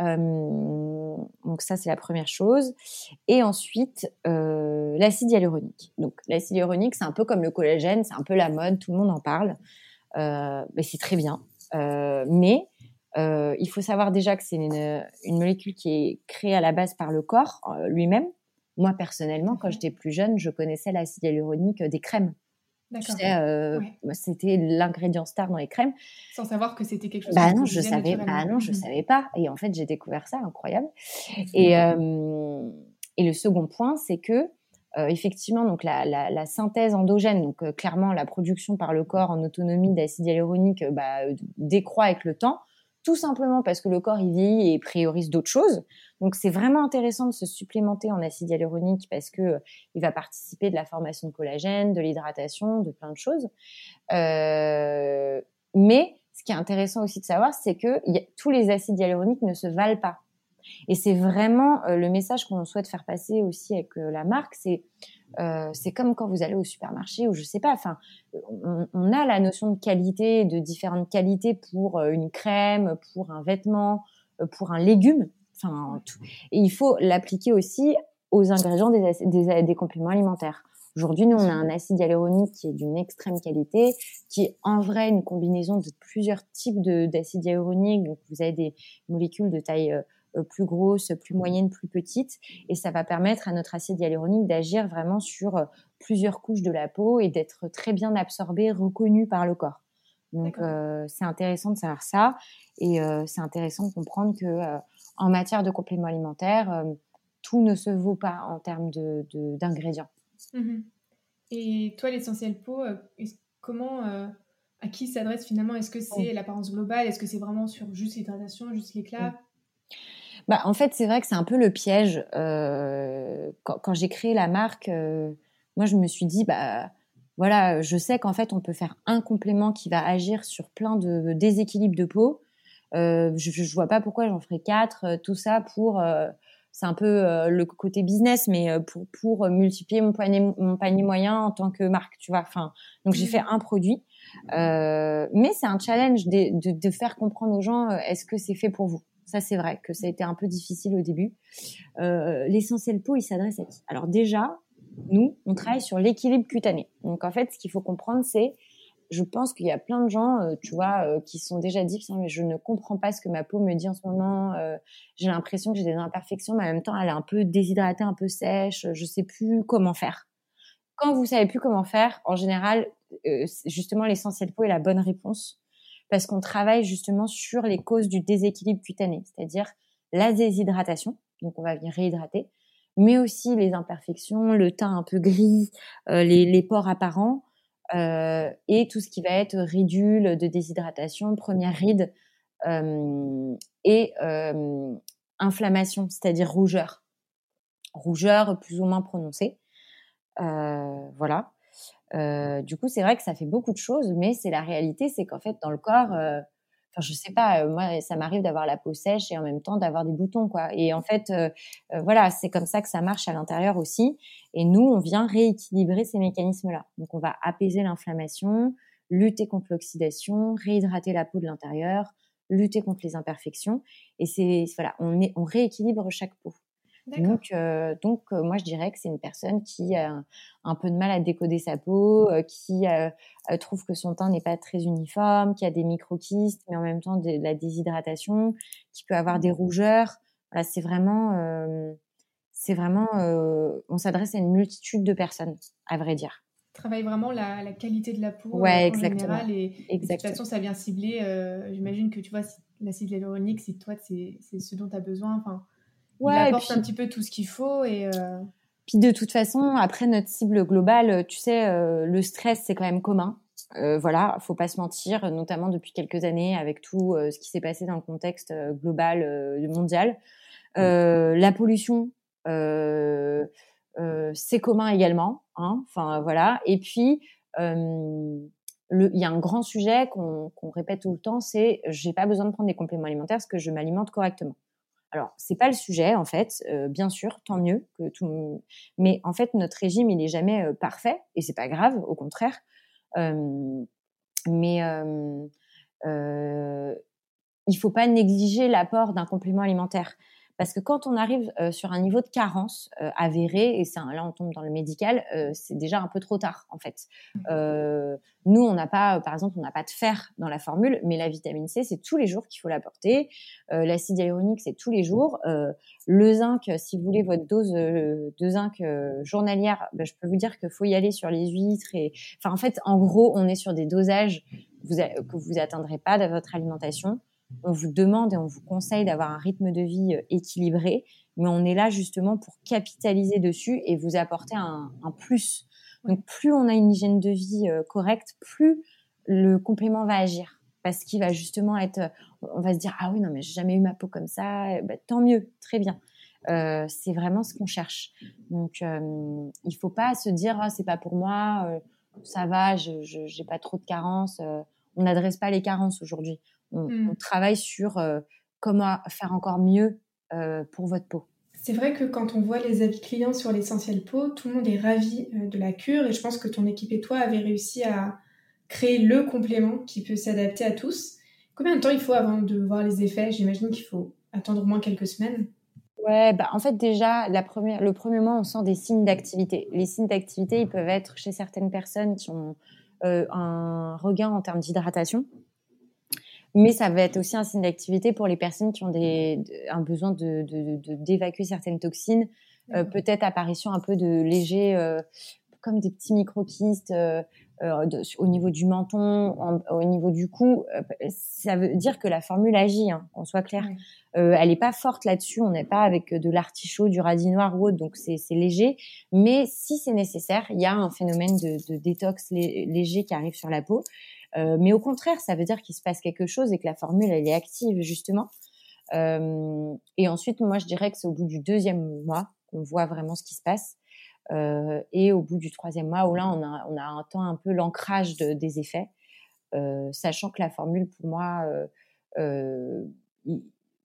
Euh, donc ça, c'est la première chose. Et ensuite, euh, l'acide hyaluronique. Donc l'acide hyaluronique, c'est un peu comme le collagène, c'est un peu la mode, tout le monde en parle. Euh, mais c'est très bien. mais il faut savoir déjà que c'est une, une, molécule qui est créée à la base par le corps lui-même. Moi, personnellement, quand j'étais plus jeune, je connaissais l'acide hyaluronique des crèmes. Tu sais, euh, c'était l'ingrédient star dans les crèmes. Sans savoir que c'était quelque chose. Bah non, je savais. Bah non, je savais pas. Et en fait, j'ai découvert ça, incroyable. Et euh, et le second point, c'est que euh, effectivement, donc la, la, la, synthèse endogène, donc euh, clairement la production par le corps en autonomie d'acide hyaluronique, bah, décroît avec le temps tout simplement parce que le corps il vieillit et priorise d'autres choses. Donc c'est vraiment intéressant de se supplémenter en acide hyaluronique parce que euh, il va participer de la formation de collagène, de l'hydratation, de plein de choses. Euh, mais ce qui est intéressant aussi de savoir, c'est que tous les acides hyaluroniques ne se valent pas. Et c'est vraiment euh, le message qu'on souhaite faire passer aussi avec la marque, c'est euh, c'est comme quand vous allez au supermarché ou je sais pas. Enfin, on, a la notion de qualité, de différentes qualités pour euh, une crème, pour un vêtement, euh, pour un légume. Enfin, tout. Et il faut l'appliquer aussi aux ingrédients des, des, des compléments alimentaires. Aujourd'hui, nous, on a un acide hyaluronique qui est d'une extrême qualité, qui est en vrai une combinaison de plusieurs types d'acide hyaluronique. Donc, vous avez des molécules de taille plus grosse, plus moyenne, plus petite. Et ça va permettre à notre acide hyaluronique d'agir vraiment sur euh, plusieurs couches de la peau et d'être très bien absorbé, reconnu par le corps. Donc euh, c'est intéressant de savoir ça. Et c'est intéressant de comprendre que en matière de compléments alimentaires, tout ne se vaut pas en termes de d'ingrédients. Mmh et toi, l'essentiel peau, comment à qui s'adresse finalement? Est-ce que c'est l'apparence globale? Est-ce que c'est vraiment sur juste l'hydratation, juste l'éclat? Bah, en fait, c'est vrai que c'est un peu le piège. Euh, quand, j'ai créé la marque, euh, moi, je me suis dit, bah, voilà, je sais qu'en fait, on peut faire un complément qui va agir sur plein de déséquilibres de peau. Euh, je, ne vois pas pourquoi j'en ferais quatre. tout ça pour, c'est un peu le côté business, mais pour pour multiplier mon panier mon panier moyen en tant que marque, tu vois. Enfin, donc j'ai mmh. fait un produit, mais c'est un challenge de, de faire comprendre aux gens est-ce que c'est fait pour vous? Ça, c'est vrai que ça a été un peu difficile au début. Euh, l'essentiel peau, il s'adresse à qui? Alors déjà, nous, on travaille sur l'équilibre cutané. Donc en fait, ce qu'il faut comprendre, c'est, je pense qu'il y a plein de gens, euh, tu vois, euh, qui sont déjà dit, mais je ne comprends pas ce que ma peau me dit en ce moment. j'ai l'impression que j'ai des imperfections, mais en même temps, elle est un peu déshydratée, un peu sèche. Je sais plus comment faire. Quand vous savez plus comment faire, en général, justement, l'essentiel peau est la bonne réponse parce qu'on travaille justement sur les causes du déséquilibre cutané, c'est-à-dire la déshydratation, donc on va venir réhydrater, mais aussi les imperfections, le teint un peu gris, euh, les, pores apparents, euh, et tout ce qui va être ridule de déshydratation, première ride, euh, et inflammation, c'est-à-dire rougeur. Rougeur plus ou moins prononcée. Voilà. Euh, du coup, c'est vrai que ça fait beaucoup de choses, mais c'est la réalité, c'est qu'en fait, dans le corps, euh, je sais pas, euh, moi, ça m'arrive d'avoir la peau sèche et en même temps d'avoir des boutons, quoi. Et en fait, voilà, c'est comme ça que ça marche à l'intérieur aussi. Et nous, on vient rééquilibrer ces mécanismes-là. Donc, on va apaiser l'inflammation, lutter contre l'oxydation, réhydrater la peau de l'intérieur, lutter contre les imperfections. Et c'est voilà, on, est, on rééquilibre chaque peau. Donc, euh, donc euh, moi, je dirais que c'est une personne qui a un, peu de mal à décoder sa peau, euh, qui trouve que son teint n'est pas très uniforme, qui a des micro-kystes, mais en même temps de, la déshydratation, qui peut avoir des rougeurs. Voilà, c'est vraiment, c'est vraiment, on s'adresse à une multitude de personnes, à vrai dire. travaille vraiment la, qualité de la peau ouais, exactement. général et, de toute façon ça vient cibler. J'imagine que tu vois l'acide hyaluronique, c'est toi, c'est ce dont tu as besoin. Enfin, ouais, il apporte un petit peu tout ce qu'il faut et puis de toute façon, après notre cible globale, tu sais, le stress c'est quand même commun. Euh, voilà, faut pas se mentir, notamment depuis quelques années avec tout euh, ce qui s'est passé dans le contexte euh, global euh, mondial. la pollution, c'est commun également. Hein, enfin voilà. Et puis il y a un grand sujet qu'on répète tout le temps, c'est j'ai pas besoin de prendre des compléments alimentaires parce que je m'alimente correctement. Alors, c'est pas le sujet en fait, bien sûr, tant mieux que tout. Mais en fait, notre régime, il est jamais parfait et c'est pas grave, au contraire mais il faut pas négliger l'apport d'un complément alimentaire. Parce que quand on arrive sur un niveau de carence avéré, et ça, là on tombe dans le médical, c'est déjà un peu trop tard en fait. Mmh. nous, on n'a pas, par exemple, on n'a pas de fer dans la formule, mais la vitamine C, c'est tous les jours qu'il faut l'apporter. L'acide hyaluronique, c'est tous les jours. le zinc, si vous voulez votre dose de zinc journalière, ben, je peux vous dire qu'il faut y aller sur les huîtres. Et... Enfin, en fait, en gros, on est sur des dosages que vous atteindrez pas de votre alimentation on vous demande et on vous conseille d'avoir un rythme de vie euh, équilibré, mais on est là justement pour capitaliser dessus et vous apporter un, plus. Donc plus on a une hygiène de vie euh, correcte, plus le complément va agir parce qu'il va justement être, euh, on va se dire ah oui non mais j'ai jamais eu ma peau comme ça, bah, tant mieux, très bien. c'est vraiment ce qu'on cherche. Donc euh, il faut pas se dire ah c'est pas pour moi, ça va, je j'ai pas trop de carences. on n'adresse pas les carences aujourd'hui. Mmh. On, travaille sur euh, comment faire encore mieux euh, pour votre peau. C'est vrai que quand on voit les avis clients sur l'essentiel peau, tout le monde est ravi euh, de la cure et je pense que ton équipe et toi avez réussi à créer le complément qui peut s'adapter à tous. Combien de temps il faut avant de voir les effets? J'imagine qu'il faut attendre au moins quelques semaines. Ouais, bah en fait déjà la première, le premier mois on sent des signes d'activité. Les signes d'activité ils peuvent être chez certaines personnes qui ont un regain en termes d'hydratation, mais ça va être aussi un signe d'activité pour les personnes qui ont des, un besoin de, d'évacuer certaines toxines, euh, peut-être apparition un peu de léger, euh, comme des petits micro-kystes euh, au niveau du menton, au niveau du cou. ça veut dire que la formule agit, hein, qu'on soit clair. elle n'est pas forte là-dessus, on n'est pas avec de l'artichaut, du radis noir ou autre, donc c'est, léger. Mais si c'est nécessaire, il y a un phénomène de, détox léger qui arrive sur la peau. Euh, mais au contraire, ça veut dire qu'il se passe quelque chose et que la formule, elle est active, justement. Euh, et ensuite, moi, je dirais que c'est au bout du deuxième mois qu'on voit vraiment ce qui se passe. Euh, et au bout du troisième mois, où là, on a, on a un temps un peu l'ancrage de, des effets, euh, sachant que la formule, pour moi, euh, euh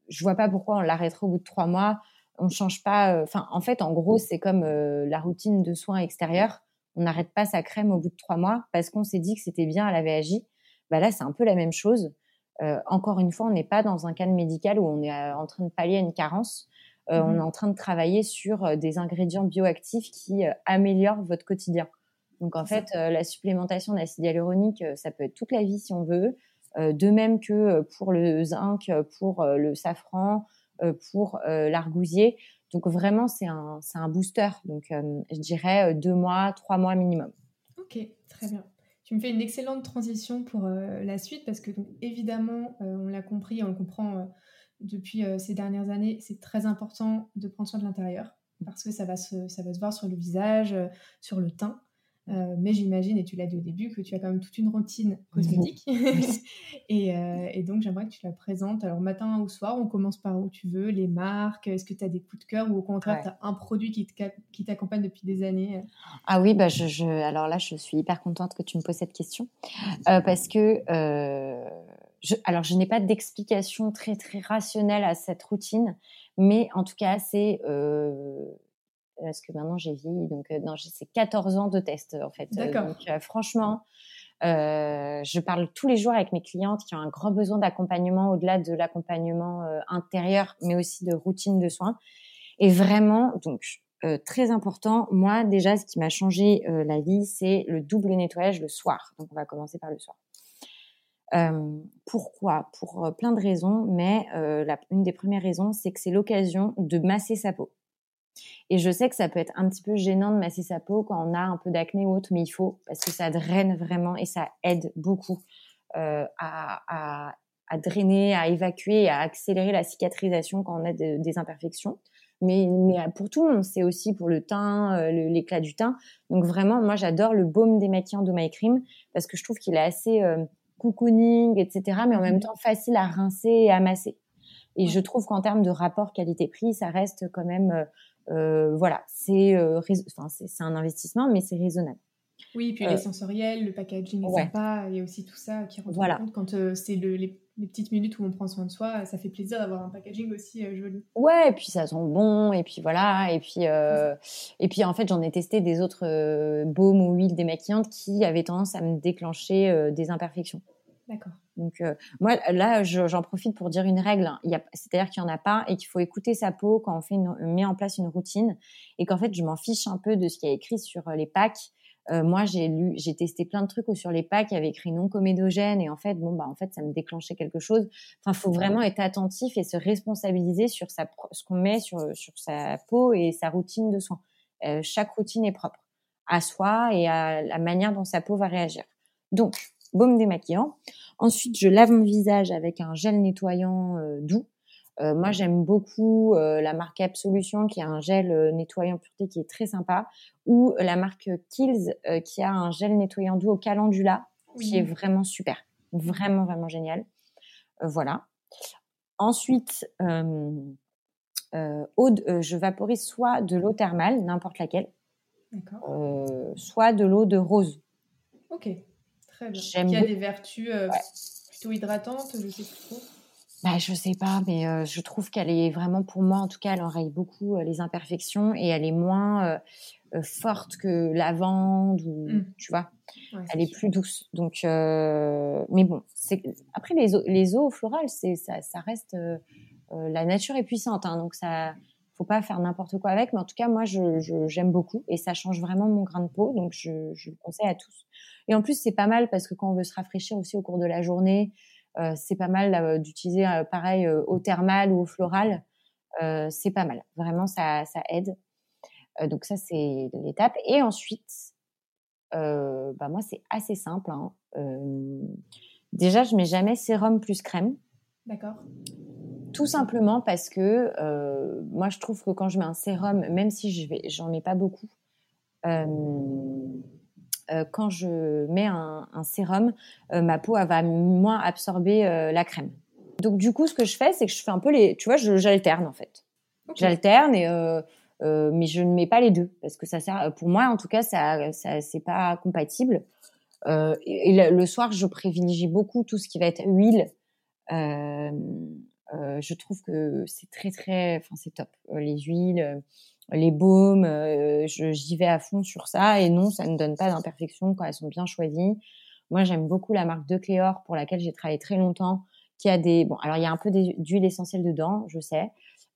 je vois pas pourquoi on l'arrêterait au bout de trois mois. On change pas. Enfin, en fait, en gros, c'est comme la routine de soins extérieurs on n'arrête pas sa crème au bout de trois mois parce qu'on s'est dit que c'était bien, elle avait agi. Bah là, c'est un peu la même chose. Euh, encore une fois, on n'est pas dans un cadre médical où on est euh, en train de pallier à une carence. Euh, on mmh est en train de travailler sur des ingrédients bioactifs qui améliorent votre quotidien. Donc en fait, la supplémentation d'acide hyaluronique, ça peut être toute la vie si on veut. de même que pour le zinc, pour le safran, pour l'argousier. Donc vraiment, c'est un, booster. Donc euh, je dirais euh, deux mois, trois mois minimum. Ok, très bien. Tu me fais une excellente transition pour euh, la suite parce que évidemment, on l'a compris, on le comprend depuis ces dernières années, c'est très important de prendre soin de l'intérieur parce que ça va, se, ça va se voir sur le visage, sur le teint. Euh, mais j'imagine, et tu l'as dit au début, que tu as quand même toute une routine [laughs] cosmétique. [laughs] et, euh, et, donc, j'aimerais que tu la présentes. Alors, matin ou soir, on commence par où tu veux, les marques. Est-ce que tu as des coups de cœur ou au contraire, tu as un produit qui t'accompagne depuis des années Ah oui, bah je, je, alors là, je suis hyper contente que tu me poses cette question. Euh, parce que, je, alors, je n'ai pas d'explication très, très rationnelle à cette routine. Mais en tout cas, c'est parce que maintenant j'ai vieilli, donc euh, non, c'est 14 ans de test en fait. Euh, D'accord. Donc euh, franchement, je parle tous les jours avec mes clientes qui ont un grand besoin d'accompagnement au-delà de l'accompagnement intérieur, mais aussi de routine de soins. Et vraiment, donc très important, moi déjà, ce qui m'a changé la vie, c'est le double nettoyage le soir. Donc on va commencer par le soir. pourquoi? Pour plein de raisons, mais la, une des premières raisons, c'est que c'est l'occasion de masser sa peau. Et je sais que ça peut être un petit peu gênant de masser sa peau quand on a un peu d'acné ou autre, mais il faut parce que ça draine vraiment et ça aide beaucoup euh, à, à, drainer, à évacuer, à accélérer la cicatrisation quand on a des imperfections. Mais, mais pour tout le monde, c'est aussi pour le teint, euh, l'éclat du teint. Donc vraiment, moi j'adore le baume démaquillant de My Cream parce que je trouve qu'il est assez euh, cocooning, etc. Mais en même mmh. temps facile à rincer et à masser. Et je trouve qu'en termes de rapport qualité-prix, ça reste quand même euh, voilà, c'est euh, enfin, c'est un investissement, mais c'est raisonnable. Oui, puis les euh, sensoriels, le packaging est sympa, il y a aussi tout ça qui rentre voilà. compte quand c'est le, les, petites minutes où on prend soin de soi, ça fait plaisir d'avoir un packaging aussi joli. Ouais, et puis ça sent bon, et puis voilà, et puis et puis en fait j'en ai testé des autres baumes ou huiles démaquillantes qui avaient tendance à me déclencher des imperfections. D'accord. Donc euh, moi là, j'en profite pour dire une règle. Hein. C'est-à-dire qu'il y en a pas et qu'il faut écouter sa peau quand on fait met en place une routine et qu'en fait je m'en fiche un peu de ce qui a écrit sur euh, les packs. Euh, moi j'ai lu, j'ai testé plein de trucs sur les packs, il y avait écrit non comédogène et en fait bon bah en fait ça me déclenchait quelque chose. Enfin faut vraiment être attentif et se responsabiliser sur sa ce qu'on met sur sur sa peau et sa routine de soins. chaque routine est propre à soi et à la manière dont sa peau va réagir. Donc baume démaquillant. Ensuite, je lave mon visage avec un gel nettoyant euh, doux. Euh, moi, j'aime beaucoup euh, la marque Absolution qui a un gel nettoyant pureté qui est très sympa, ou la marque Kills qui a un gel nettoyant doux au calendula qui est vraiment super, vraiment vraiment génial. voilà. Ensuite, je vaporise soit de l'eau thermale, n'importe laquelle, soit de l'eau de rose. Ok. Très bien. Qui a des vertus euh, plutôt hydratantes, je sais plus trop. Bah, je sais pas, mais euh, je trouve qu'elle est vraiment, pour moi en tout cas, elle enraye beaucoup euh, les imperfections et elle est moins forte que lavande ou mmh. tu vois. elle est, plus douce. Donc, mais bon, c'est après les eaux, les eaux florales, c'est ça, ça reste la nature est puissante, hein, donc ça faut pas faire n'importe quoi avec, mais en tout cas, moi, je, j'aime beaucoup et ça change vraiment mon grain de peau, donc je, je le conseille à tous. Et en plus, c'est pas mal parce que quand on veut se rafraîchir aussi au cours de la journée, euh, c'est pas mal euh, d'utiliser euh, pareil au thermal ou au floral. C'est pas mal, vraiment, ça, ça aide. donc ça, c'est l'étape. Et ensuite, bah moi, c'est assez simple. Hein. déjà, je mets jamais sérum plus crème. D'accord. Tout simplement parce que euh, moi, je trouve que quand je mets un sérum, même si je j'en mets pas beaucoup, euh, euh, quand je mets un, sérum, ma peau va moins absorber la crème. Donc du coup, ce que je fais, c'est que je fais un peu les, tu vois, j'alterne en fait. J'alterne et mais je ne mets pas les deux parce que ça sert, pour moi en tout cas, ça, ça c'est pas compatible. et, le, soir, je privilégie beaucoup tout ce qui va être huile. Euh, euh, je trouve que c'est très très, enfin c'est top. Euh, les huiles, euh, les baumes, j'y vais à fond sur ça et non, ça ne donne pas d'imperfection quand elles sont bien choisies. Moi, j'aime beaucoup la marque De Cléor pour laquelle j'ai travaillé très longtemps, qui a des, bon, alors il y a un peu d'huile essentielle dedans, je sais,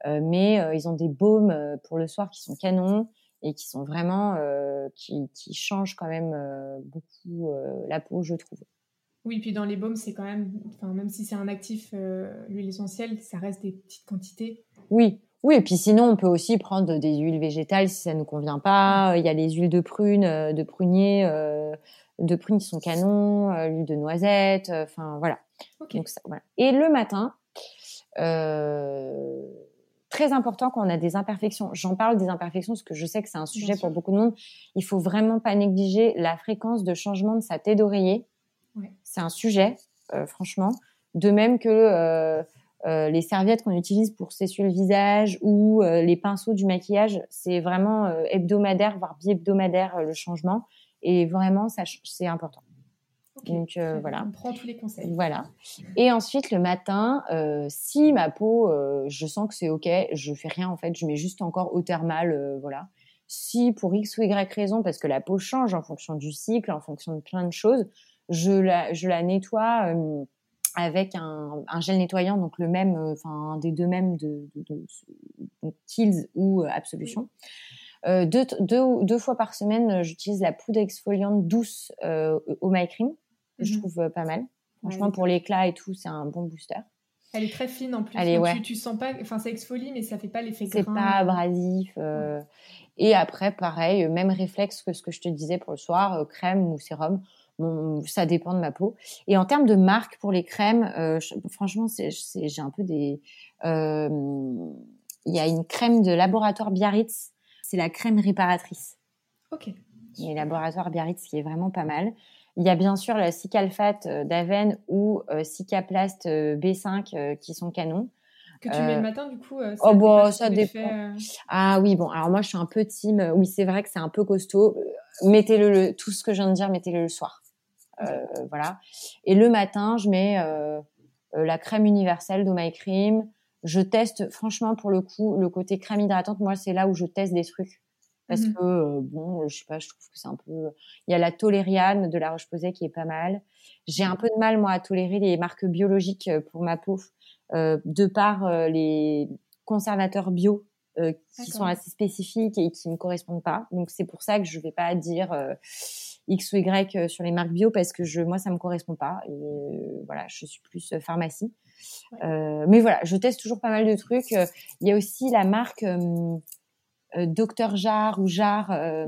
mais ils ont des baumes pour le soir qui sont canons et qui sont vraiment, qui, qui changent quand même beaucoup la peau, je trouve. Oui, puis dans les baumes, c'est quand même, enfin, même si c'est un actif, euh, l'huile essentielle, ça reste des petites quantités. Oui, oui, et puis sinon, on peut aussi prendre des huiles végétales si ça ne nous convient pas. Il y a les huiles de prune, euh, de prunier, euh, de prune qui sont canons, l'huile de noisette, enfin voilà. Donc, ça, voilà. Et le matin, très important quand on a des imperfections. J'en parle des imperfections parce que je sais que c'est un sujet pour beaucoup de monde. Il faut vraiment pas négliger la fréquence de changement de sa tête d'oreiller c'est un sujet, euh, franchement. De même que euh, euh, les serviettes qu'on utilise pour s'essuyer le visage ou les pinceaux du maquillage, c'est vraiment hebdomadaire, voire bi-hebdomadaire le changement. Et vraiment, ça, c'est important. Donc voilà. On prend tous les conseils. Voilà. Et ensuite le matin, si ma peau, je sens que c'est ok, je fais rien en fait, je mets juste encore eau thermale, voilà. Si pour x ou y raison, parce que la peau change en fonction du cycle, en fonction de plein de choses, je la, je la nettoie euh, avec un, un, gel nettoyant, donc le même, euh, enfin des deux mêmes de, de, de Kills ou euh, Absolution. Euh, deux, deux, deux, fois par semaine, j'utilise la poudre exfoliante douce euh, au My Cream, que je mhm. trouve pas mal. Franchement, pour l'éclat et tout, c'est un bon booster. Elle est très fine en plus. tu, tu, sens pas, enfin ça exfolie, mais ça fait pas l'effet. C'est pas abrasif. Euh. Et après, pareil, même réflexe que ce que je te disais pour le soir, crème ou sérum. Bon, ça dépend de ma peau. Et en termes de marque pour les crèmes, euh, franchement, j'ai un peu des. Il y a une crème de laboratoire Biarritz. C'est la crème réparatrice. Ok. Et laboratoire Biarritz qui est vraiment pas mal. Il y a bien sûr le Cicalfate euh, d'Aven ou euh, Cicaplast euh, B5 qui sont canons. Que tu mets le matin, du coup ça Oh, bon, ça dépend. Ah oui, bon, alors moi, je suis un peu team. Oui, c'est vrai que c'est un peu costaud. Mettez-le, le, tout ce que je viens de dire, mettez-le le soir. Voilà. Et le matin, je mets la crème universelle de My Cream. Je teste, franchement, pour le coup, le côté crème hydratante, moi, c'est là où je teste des trucs parce mmh que bon, je sais pas, je trouve que c'est un peu. Il y a la tolériane de la Roche-Posay qui est pas mal. J'ai un peu de mal moi à tolérer les marques biologiques pour ma peau, euh, de par les conservateurs bio euh, qui sont assez spécifiques et qui me correspondent pas. Donc c'est pour ça que je vais pas dire X ou Y sur les marques bio parce que je, moi ça me correspond pas. Et voilà, je suis plus pharmacie. mais voilà, je teste toujours pas mal de trucs. Il y a aussi la marque euh, Docteur Jarre ou euh,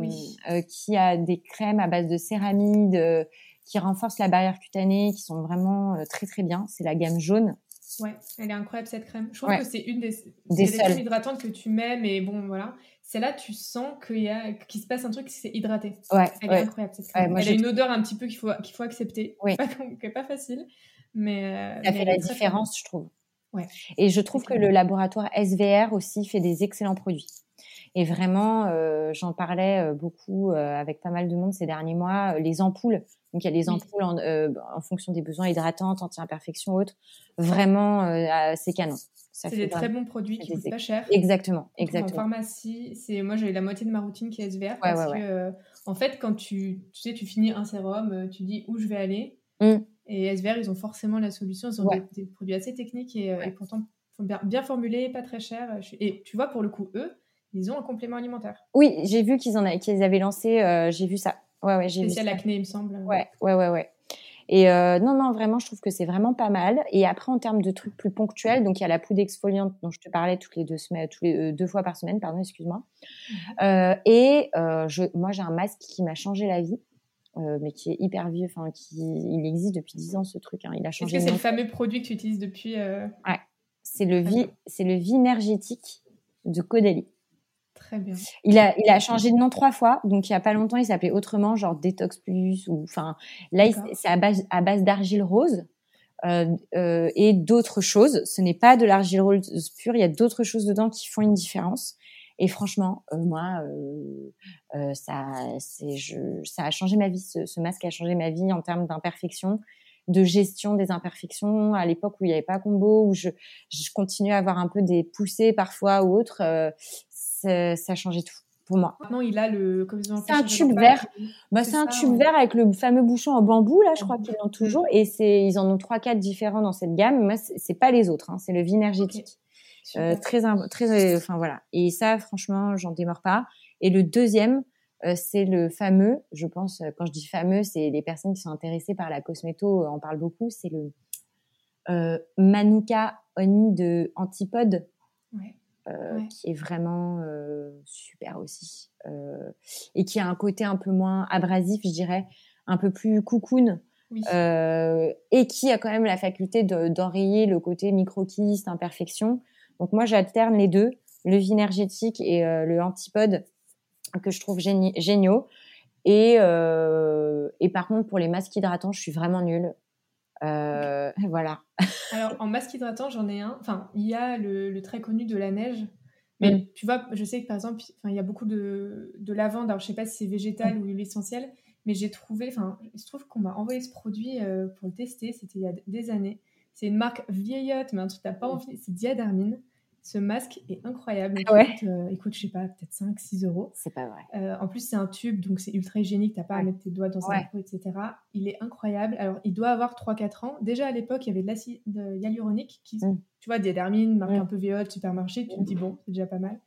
euh, qui a des crèmes à base de céramide qui renforcent la barrière cutanée, qui sont vraiment très très bien. C'est la gamme jaune. Ouais, elle est incroyable cette crème. Je trouve que c'est une des, des, crèmes hydratantes que tu mets, mais bon voilà. Celle-là, tu sens qu'il se passe un truc qui s'est hydraté. Ouais, elle est incroyable cette elle a une odeur un petit peu qu'il faut qu'il faut accepter. Oui. Est pas facile, mais ça fait la différence, je trouve. Ouais. Et je trouve que le laboratoire SVR aussi fait des excellents produits. Et vraiment, euh, j'en parlais euh, beaucoup euh, avec pas mal de monde ces derniers mois. Les ampoules, donc il y a des ampoules en, en fonction des besoins hydratantes, anti-imperfection, autres. Vraiment, c'est canon. C'est des très bons produits qui coûtent pas cher. Exactement, exactement. En pharmacie, c'est moi j'ai la moitié de ma routine qui est SVR parce que en fait quand tu tu sais tu finis un sérum, tu dis où je vais aller. Mmh. Et SVR ils ont forcément la solution. Ils ont des, produits assez techniques et, et pourtant bien, bien formulés, pas très chers. Et tu vois pour le coup eux ils ont un complément alimentaire. Oui, j'ai vu qu'ils en qu'ils avaient lancé, euh, j'ai vu ça. Ouais, ouais, j'ai vu ça. l'acné, il me semble. Ouais, ouais, ouais, ouais. Et euh, non, non, vraiment, je trouve que c'est vraiment pas mal. Et après, en termes de trucs plus ponctuels, donc il y a la poudre exfoliante dont je te parlais toutes les deux semaines, tous les euh, deux fois par semaine, pardon, excuse-moi. Mhm. et je, moi, j'ai un masque qui m'a changé la vie. mais qui est hyper vieux, enfin qui il existe depuis 10 ans ce truc. Hein. Il a changé. Est-ce que c'est le fameux produit que tu utilises depuis Ouais, c'est le vie, c'est le énergétique de Caudalie. Très bien. Il a, il a changé de nom trois fois. Donc, il y a pas longtemps, il s'appelait autrement, genre Detox Plus ou, enfin, là, c'est à base, à base d'argile rose. Euh, euh, et d'autres choses. Ce n'est pas de l'argile rose pure, il y a d'autres choses dedans qui font une différence. Et franchement, euh, moi, ça, c'est, je, ça a changé ma vie. Ce, ce, masque a changé ma vie en termes d'imperfection, de gestion des imperfections. À l'époque où il n'y avait pas combo, où je, je continuais à avoir un peu des poussées parfois ou autres, ça a changé tout pour moi. Maintenant, il a le. C'est un tube vert. Bah, c'est un tube vert avec le fameux bouchon en bambou là, je crois qu'ils l'ont toujours. Et c'est, ils en ont trois, quatre différents dans cette gamme. Moi, c'est pas les autres. Hein. C'est le énergétique. Euh, très, très, enfin voilà. Et ça, franchement, j'en démords pas. Et le deuxième, euh, c'est le fameux. Je pense, quand je dis fameux, c'est les personnes qui sont intéressées par la cosméto en parlent beaucoup. C'est le euh, Manuka Oni de Antipode. Ouais. Euh, qui est vraiment euh, super aussi. Euh, et qui a un côté un peu moins abrasif, je dirais, un peu plus cocoon. et qui a quand même la faculté d'enrayer le côté microkyste, imperfection. Donc moi, j'alterne les deux, le énergétique et le antipode, que je trouve géniaux. Et, et par contre, pour les masques hydratants, je suis vraiment nulle. Euh, [laughs] voilà. Alors, en masque hydratant, j'en ai un. Enfin, il y a le, très connu de la neige. Mais mm. tu vois, je sais que par exemple, il y a beaucoup de, de lavande. Alors, je sais pas si c'est végétal mm. ou essentiel, mais j'ai trouvé. Enfin, il se trouve qu'on m'a envoyé ce produit euh, pour le tester. C'était il y a des années. C'est une marque vieillotte, mais un truc t'as pas mm. envie. C'est Diadermine. Ce masque est incroyable. Ah euh, écoute, je sais pas, peut-être 5-6 euros. C'est pas vrai. Euh, en plus, c'est un tube, donc c'est ultra hygiénique. T'as pas à mettre tes doigts dans un peau, etc. Il est incroyable. Alors, il doit avoir 3-4 ans. Déjà à l'époque, il y avait de l'acide hyaluronique qui, mm. tu vois, Diadermine, marque mm. un peu vieillotte, supermarché. Tu te dis, bon, c'est déjà pas mal.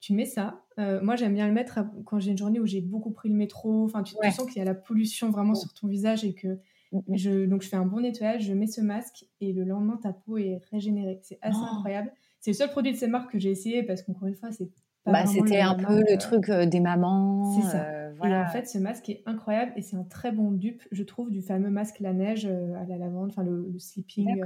Tu mets ça. Euh, moi, j'aime bien le mettre quand j'ai une journée où j'ai beaucoup pris le métro. Enfin, tu, sens qu'il y a la pollution vraiment sur ton visage et que Mm, mm. Je, donc je fais un bon nettoyage, je mets ce masque et le lendemain ta peau est régénérée. C'est assez oh. incroyable. C'est le seul produit de cette marque que j'ai essayé parce qu'encore une fois c'est bah, c'était un peu le truc euh, des mamans. C'est ça. Euh, voilà. Et en fait, ce masque est incroyable et c'est un très bon dupe, je trouve, du fameux masque la neige euh, à la lavande, enfin le, le sleeping.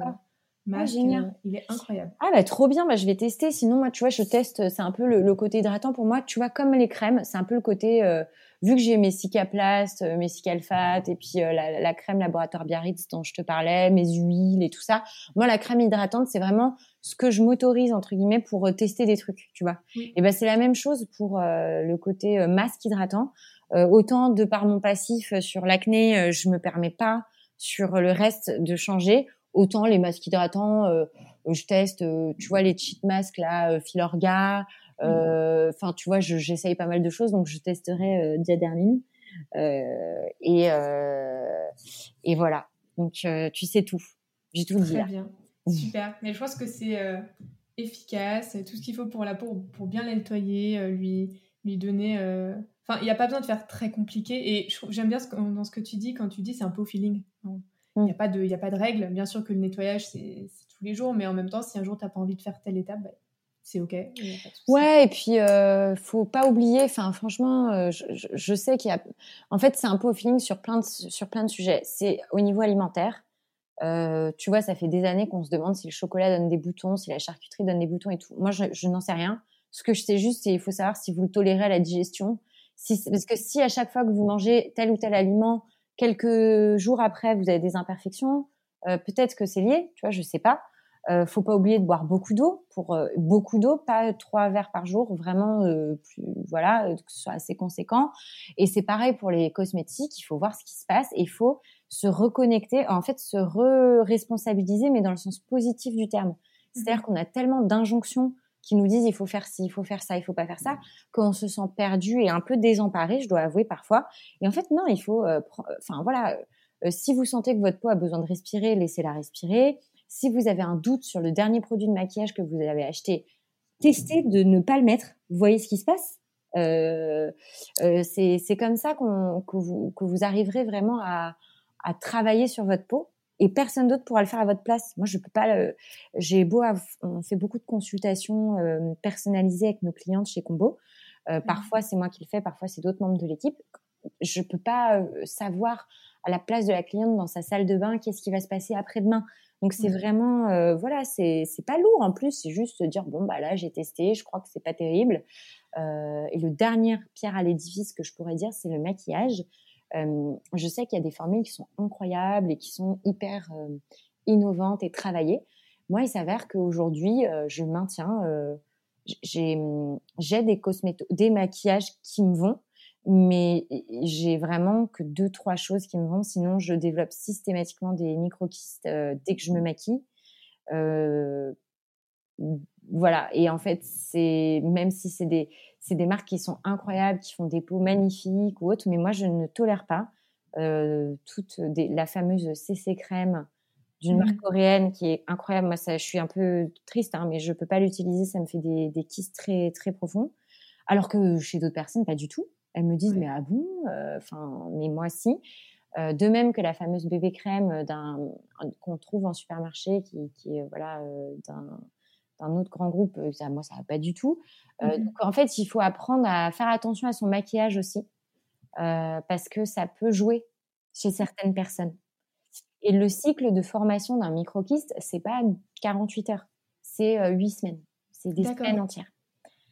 Ah, génial. il est incroyable. Ah bah trop bien, bah, je vais tester. Sinon moi tu vois je teste, c'est un peu le, côté hydratant pour moi. Tu vois comme les crèmes, c'est un peu le côté euh, vu que j'ai mes Cicaplast, euh, mes Cicalfat et puis euh, la, crème laboratoire Biarritz dont je te parlais, mes huiles et tout ça. Moi la crème hydratante c'est vraiment ce que je m'autorise entre guillemets pour tester des trucs, tu vois. Et ben c'est la même chose pour le côté masque hydratant. autant de par mon passif sur l'acné, je me permets pas sur le reste de changer Autant les masques hydratants, euh, je teste, euh, tu vois, les cheat masks là, euh, Filorga. Enfin, tu vois, j'essaye pas mal de choses, donc je testerai Diadermine. et, et voilà. Donc, tu sais tout. J'ai tout dit. Très bien. Super. Mais je pense que c'est efficace, tout ce qu'il faut pour la peau, pour bien la nettoyer, lui, lui donner. Enfin, il n'y a pas besoin de faire très compliqué. Et j'aime bien ce, dans ce que tu dis quand tu dis c'est un peu au feeling. Il n'y a, pas de, a pas de règle. Bien sûr que le nettoyage, c'est tous les jours, mais en même temps, si un jour, tu n'as pas envie de faire telle étape, bah, c'est OK. ouais, et puis, euh, faut pas oublier, enfin, franchement, euh, je, sais qu'il y a. En fait, c'est un peu au feeling sur plein de, sur plein de sujets. C'est au niveau alimentaire. Euh, tu vois, ça fait des années qu'on se demande si le chocolat donne des boutons, si la charcuterie donne des boutons et tout. Moi, je, je n'en sais rien. Ce que je sais juste, c'est qu'il faut savoir si vous le tolérez à la digestion. Si, parce que si à chaque fois que vous mangez tel ou tel aliment, quelques jours après, vous avez des imperfections, euh, peut-être que c'est lié, tu vois, je sais pas. Euh, faut pas oublier de boire beaucoup d'eau pour euh, beaucoup d'eau, pas trois verres par jour, vraiment euh, plus, voilà, que ce soit assez conséquent. Et c'est pareil pour les cosmétiques, il faut voir ce qui se passe et il faut se reconnecter, en fait, se re-responsabiliser, mais dans le sens positif du terme. C'est-à-dire mmh. qu'on a tellement d'injonctions qui nous disent il faut faire ci, il faut faire ça, il faut pas faire ça, qu'on se sent perdu et un peu désemparé, je dois avouer parfois. Et en fait, non, il faut, euh, enfin voilà, euh, si vous sentez que votre peau a besoin de respirer, laissez-la respirer. Si vous avez un doute sur le dernier produit de maquillage que vous avez acheté, testez de ne pas le mettre. Vous voyez ce qui se passe euh, euh, C'est comme ça qu'on que vous, que vous arriverez vraiment à, à travailler sur votre peau et personne d'autre pourra le faire à votre place. Moi, je peux pas. J'ai beau, on fait beaucoup de consultations euh, personnalisées avec nos clientes chez Combo. Euh, mmh. Parfois, c'est moi qui le fais, parfois c'est d'autres membres de l'équipe. Je peux pas euh, savoir à la place de la cliente dans sa salle de bain qu'est-ce qui va se passer après-demain. Donc c'est mmh. vraiment, voilà, c'est c'est pas lourd en plus. C'est juste dire bon bah là j'ai testé, je crois que c'est pas terrible. et le dernier pierre à l'édifice que je pourrais dire, c'est le maquillage je sais qu'il y a des formules qui sont incroyables et qui sont hyper innovantes et travaillées. Moi, il s'avère qu'aujourd'hui, je maintiens, j'ai des cosmétos, des maquillages qui me vont, mais j'ai vraiment que deux trois choses qui me vont. Sinon, je développe systématiquement des micro-kystes dès que je me maquille. voilà. Et en fait, c'est même si c'est des c'est des marques qui sont incroyables, qui font des peaux magnifiques ou autres, mais moi, je ne tolère pas euh, toute la fameuse CC crème d'une marque mmh. coréenne qui est incroyable. Moi, ça, je suis un peu triste, hein, mais je peux pas l'utiliser. Ça me fait des, des kystes très, très profonds. Alors que chez d'autres personnes, pas du tout. Elles me disent, mais ah bon euh, Enfin, mais moi, si. Euh, de même que la fameuse bébé crème d'un qu'on trouve en supermarché, qui, qui est voilà d'un d'un autre grand groupe, euh, ça, moi, ça va pas du tout. Euh, mmh donc, en fait, il faut apprendre à faire attention à son maquillage aussi, euh, parce que ça peut jouer chez certaines personnes. Et le cycle de formation d'un microkyste, c'est pas 48 heures, c'est 8 semaines. C'est des semaines entières.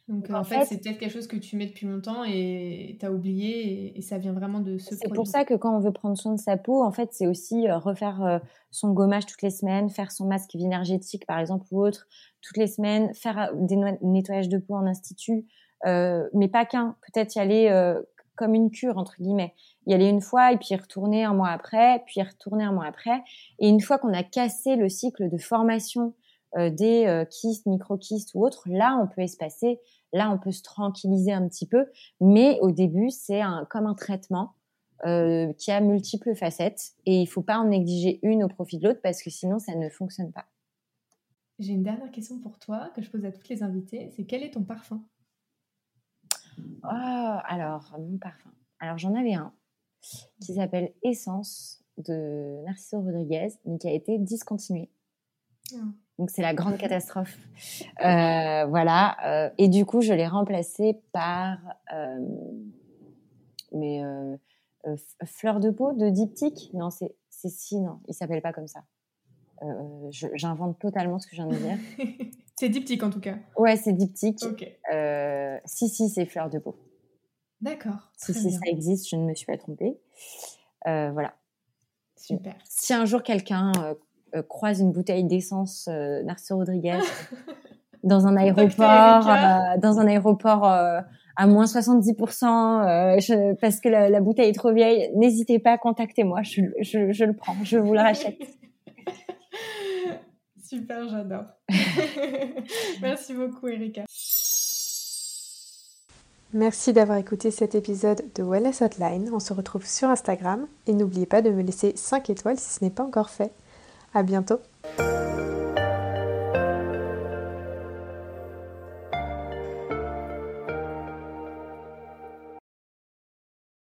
Donc, en, fait, c'est peut-être quelque chose que tu mets depuis longtemps et tu as oublié et, ça vient vraiment de ce C'est pour ça que quand on veut prendre soin de sa peau, en fait, c'est aussi euh, refaire euh, son gommage toutes les semaines, faire son masque énergétique par exemple ou autre toutes les semaines, faire euh, des nettoyages de peau en institut, mais pas qu'un. Peut-être y aller comme une cure entre guillemets. Y aller une fois et puis y retourner un mois après, puis y retourner un mois après. Et une fois qu'on a cassé le cycle de formation des kystes, micro-kystes ou autres, là on peut espacer Là, on peut se tranquilliser un petit peu, mais au début, c'est comme un traitement euh, qui a multiples facettes et il faut pas en négliger une au profit de l'autre parce que sinon, ça ne fonctionne pas. J'ai une dernière question pour toi que je pose à toutes les invitées. C'est quel est ton parfum? Oh, Alors, mon parfum. Alors, j'en avais un qui s'appelle Essence de Narciso Rodriguez, mais qui a été discontinué. Ah. Donc c'est la grande catastrophe. Euh, voilà. Euh, et du coup, je l'ai remplacé par euh, mais fleur de peau de diptyque? Non, c'est c'est si non, il s'appelle pas comme ça. J'invente totalement ce que je viens de dire. [laughs] c'est diptyque en tout cas. Ouais, c'est diptyque. si si, c'est fleur de peau. D'accord. Si si, ça existe, je ne me suis pas trompée. voilà. Super. Si un jour quelqu'un euh, croise une bouteille d'essence euh, Narciso Rodriguez [laughs] dans un aéroport, euh, dans un aéroport à moins 70% parce que la, bouteille est trop vieille, n'hésitez pas, contactez-moi, je, je, le prends, je vous le rachète. [laughs] Super, j'adore. [laughs] Merci beaucoup, Erika. Merci d'avoir écouté cet épisode de Wellness Hotline. On se retrouve sur Instagram et n'oubliez pas de me laisser 5 étoiles si ce n'est pas encore fait. À bientôt.